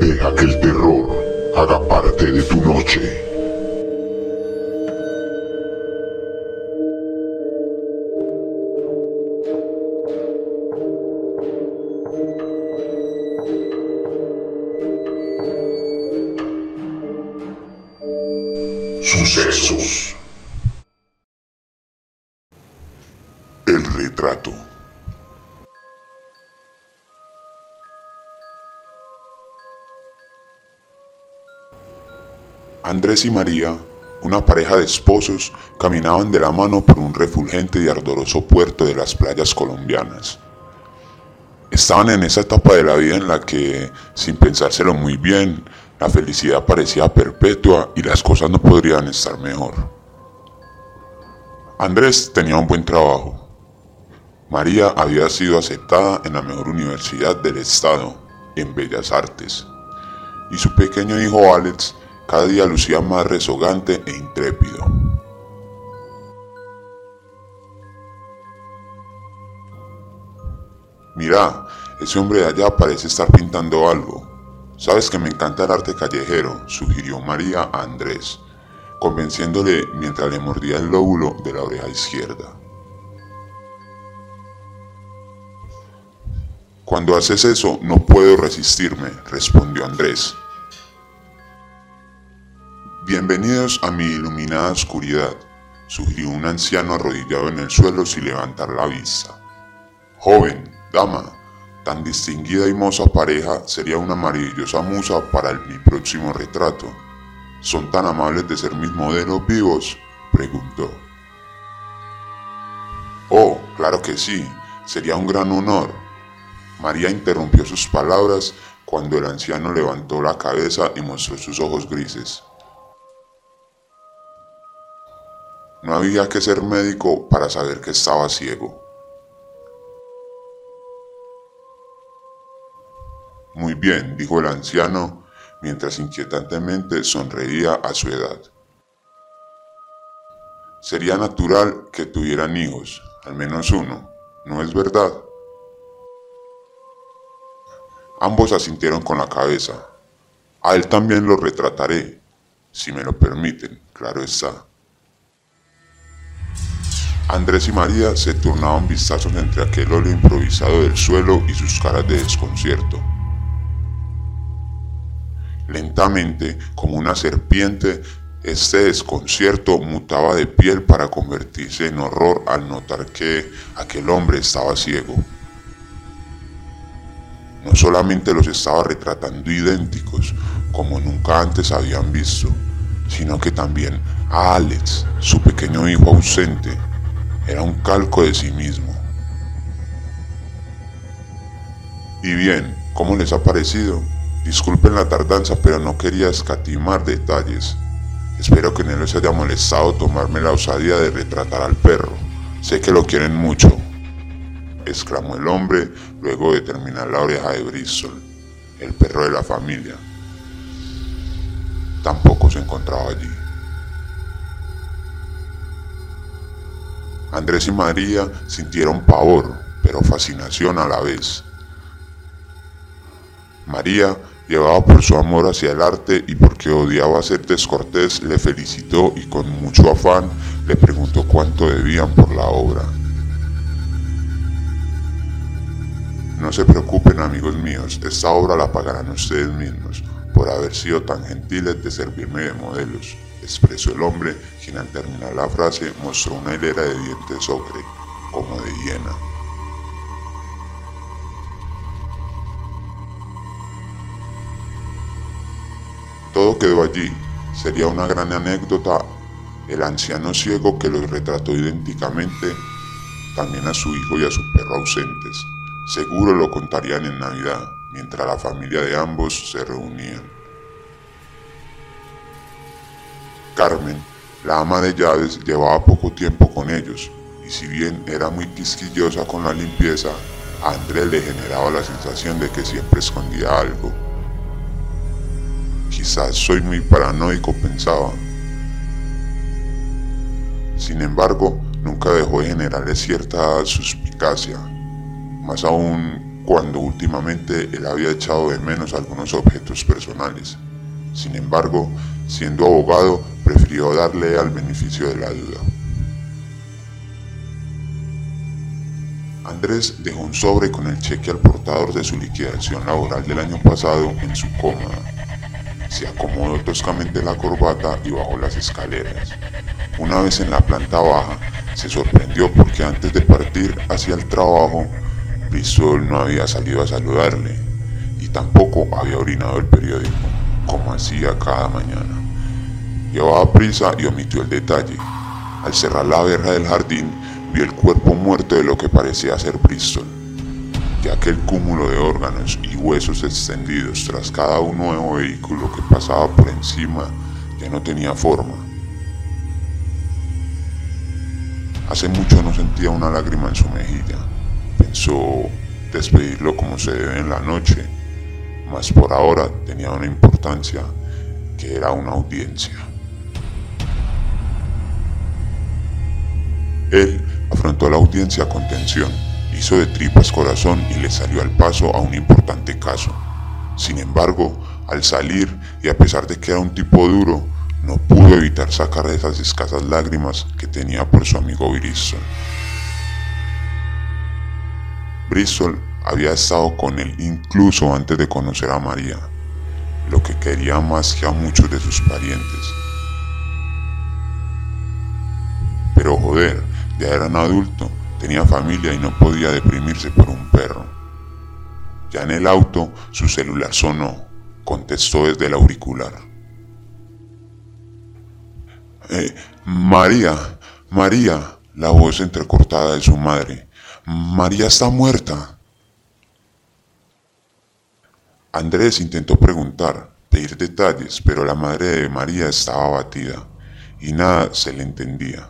Deja que el terror haga parte de tu noche. Sucesos. El retrato. Andrés y María, una pareja de esposos, caminaban de la mano por un refulgente y ardoroso puerto de las playas colombianas. Estaban en esa etapa de la vida en la que, sin pensárselo muy bien, la felicidad parecía perpetua y las cosas no podrían estar mejor. Andrés tenía un buen trabajo. María había sido aceptada en la mejor universidad del estado, en Bellas Artes. Y su pequeño hijo Alex cada día lucía más rezogante e intrépido. Mira, ese hombre de allá parece estar pintando algo. Sabes que me encanta el arte callejero, sugirió María a Andrés, convenciéndole mientras le mordía el lóbulo de la oreja izquierda. Cuando haces eso no puedo resistirme, respondió Andrés. Bienvenidos a mi iluminada oscuridad, sugirió un anciano arrodillado en el suelo sin levantar la vista. Joven, dama, Tan distinguida y moza pareja sería una maravillosa musa para mi próximo retrato. ¿Son tan amables de ser mis modelos vivos? preguntó. Oh, claro que sí, sería un gran honor. María interrumpió sus palabras cuando el anciano levantó la cabeza y mostró sus ojos grises. No había que ser médico para saber que estaba ciego. Muy bien, dijo el anciano, mientras inquietantemente sonreía a su edad. Sería natural que tuvieran hijos, al menos uno, ¿no es verdad? Ambos asintieron con la cabeza. A él también lo retrataré, si me lo permiten, claro está. Andrés y María se turnaban vistazos entre aquel óleo improvisado del suelo y sus caras de desconcierto. Lentamente, como una serpiente, este desconcierto mutaba de piel para convertirse en horror al notar que aquel hombre estaba ciego. No solamente los estaba retratando idénticos, como nunca antes habían visto, sino que también a Alex, su pequeño hijo ausente, un calco de sí mismo. Y bien, ¿cómo les ha parecido? Disculpen la tardanza, pero no quería escatimar detalles. Espero que no les haya molestado tomarme la osadía de retratar al perro. Sé que lo quieren mucho, exclamó el hombre luego de terminar la oreja de Bristol, el perro de la familia. Tampoco se encontraba allí. Andrés y María sintieron pavor, pero fascinación a la vez. María Llevaba por su amor hacia el arte y porque odiaba ser descortés, le felicitó y con mucho afán le preguntó cuánto debían por la obra. No se preocupen amigos míos, esta obra la pagarán ustedes mismos por haber sido tan gentiles de servirme de modelos, expresó el hombre, quien al terminar la frase mostró una hilera de dientes ocre, como de hiena. Todo quedó allí. Sería una gran anécdota el anciano ciego que los retrató idénticamente, también a su hijo y a su perro ausentes. Seguro lo contarían en Navidad, mientras la familia de ambos se reunían. Carmen, la ama de llaves, llevaba poco tiempo con ellos, y si bien era muy quisquillosa con la limpieza, a Andrés le generaba la sensación de que siempre escondía algo. Quizás soy muy paranoico, pensaba. Sin embargo, nunca dejó de generarle cierta suspicacia, más aún cuando últimamente él había echado de menos algunos objetos personales. Sin embargo, siendo abogado, prefirió darle al beneficio de la duda. Andrés dejó un sobre con el cheque al portador de su liquidación laboral del año pasado en su cómoda. Se acomodó toscamente la corbata y bajó las escaleras. Una vez en la planta baja, se sorprendió porque antes de partir hacia el trabajo, Bristol no había salido a saludarle y tampoco había orinado el periódico, como hacía cada mañana. Llevaba prisa y omitió el detalle. Al cerrar la verja del jardín, vio el cuerpo muerto de lo que parecía ser Bristol, ya que el cúmulo de órganos y huesos extendidos tras cada un nuevo vehículo que pasaba por encima ya no tenía forma. Hace mucho no sentía una lágrima en su mejilla. Pensó despedirlo como se debe en la noche, mas por ahora tenía una importancia que era una audiencia. Él afrontó la audiencia con tensión, hizo de tripas corazón y le salió al paso a un importante caso. Sin embargo, al salir y a pesar de que era un tipo duro, no pudo evitar sacar esas escasas lágrimas que tenía por su amigo Bristol. Bristol había estado con él incluso antes de conocer a María, lo que quería más que a muchos de sus parientes. Pero joder, ya era un adulto, tenía familia y no podía deprimirse por un perro. Ya en el auto, su celular sonó, contestó desde el auricular. Eh, María, María, la voz entrecortada de su madre. María está muerta. Andrés intentó preguntar, pedir detalles, pero la madre de María estaba abatida y nada se le entendía.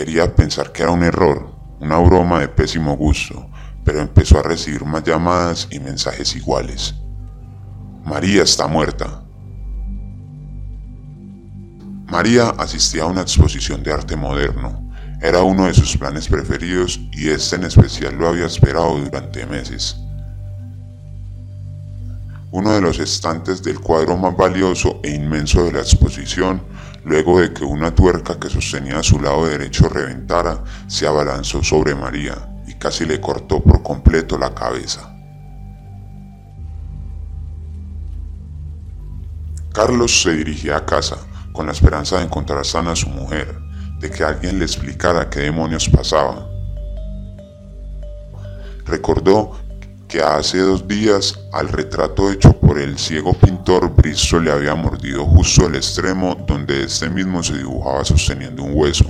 Quería pensar que era un error, una broma de pésimo gusto, pero empezó a recibir más llamadas y mensajes iguales. María está muerta. María asistía a una exposición de arte moderno. Era uno de sus planes preferidos y este en especial lo había esperado durante meses. Uno de los estantes del cuadro más valioso e inmenso de la exposición luego de que una tuerca que sostenía su lado derecho reventara, se abalanzó sobre María y casi le cortó por completo la cabeza. Carlos se dirigía a casa con la esperanza de encontrar sana a su mujer, de que alguien le explicara qué demonios pasaba. Recordó que hace dos días al retrato hecho por el ciego pintor Bristol le había mordido justo el extremo donde este mismo se dibujaba sosteniendo un hueso.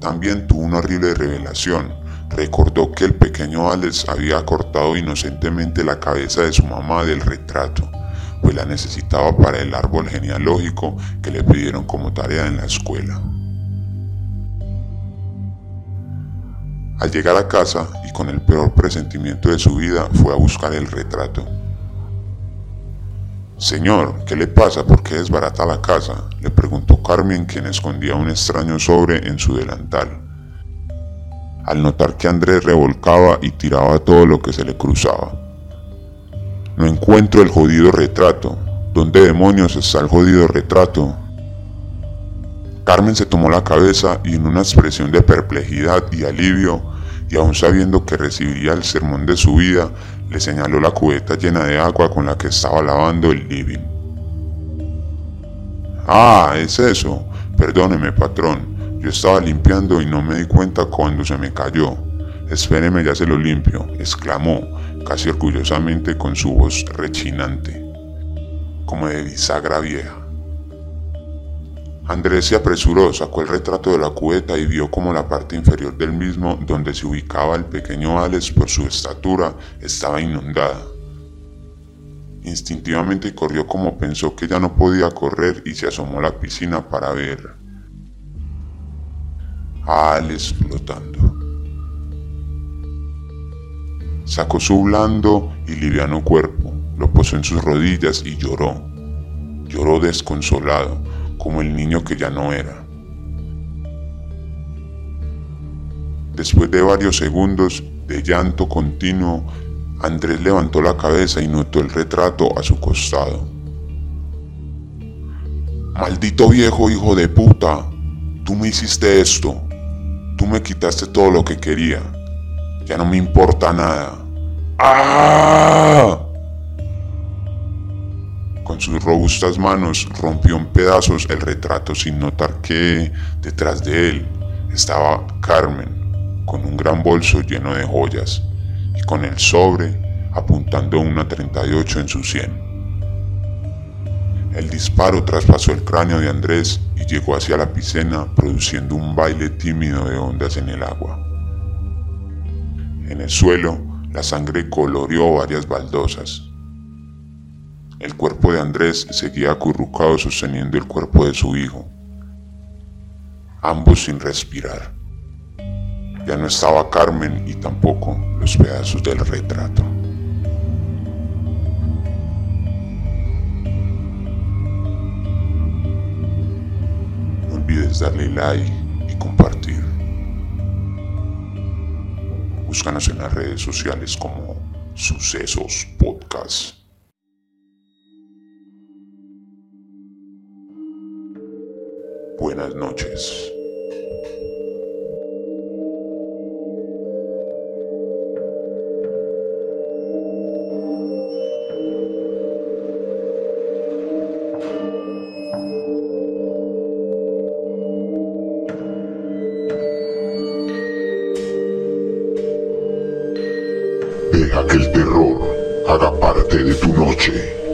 También tuvo una horrible revelación. Recordó que el pequeño Alex había cortado inocentemente la cabeza de su mamá del retrato, pues la necesitaba para el árbol genealógico que le pidieron como tarea en la escuela. Al llegar a casa y con el peor presentimiento de su vida fue a buscar el retrato. Señor, ¿qué le pasa? ¿Por qué desbarata la casa? le preguntó Carmen quien escondía un extraño sobre en su delantal. Al notar que Andrés revolcaba y tiraba todo lo que se le cruzaba. No encuentro el jodido retrato. ¿Dónde demonios está el jodido retrato? Carmen se tomó la cabeza y en una expresión de perplejidad y alivio, y aún sabiendo que recibiría el sermón de su vida, le señaló la cubeta llena de agua con la que estaba lavando el living. Ah, es eso. Perdóneme, patrón. Yo estaba limpiando y no me di cuenta cuando se me cayó. Espéreme, ya se lo limpio, exclamó, casi orgullosamente con su voz rechinante, como de bisagra vieja. Andrés se apresuró, sacó el retrato de la cubeta y vio como la parte inferior del mismo, donde se ubicaba el pequeño Alex por su estatura, estaba inundada. Instintivamente corrió como pensó que ya no podía correr y se asomó a la piscina para ver a Alex flotando. Sacó su blando y liviano cuerpo, lo posó en sus rodillas y lloró. Lloró desconsolado como el niño que ya no era. Después de varios segundos de llanto continuo, Andrés levantó la cabeza y notó el retrato a su costado. Maldito viejo hijo de puta, tú me hiciste esto, tú me quitaste todo lo que quería, ya no me importa nada. ¡Ah! Sus robustas manos rompió en pedazos el retrato sin notar que detrás de él estaba Carmen con un gran bolso lleno de joyas y con el sobre apuntando una 38 en su sien. El disparo traspasó el cráneo de Andrés y llegó hacia la piscina produciendo un baile tímido de ondas en el agua. En el suelo, la sangre coloreó varias baldosas. El cuerpo de Andrés seguía acurrucado sosteniendo el cuerpo de su hijo, ambos sin respirar. Ya no estaba Carmen y tampoco los pedazos del retrato. olvides darle like y compartir. Búscanos en las redes sociales como Sucesos Podcast. Buenas noches. Deja que el terror haga parte de tu noche.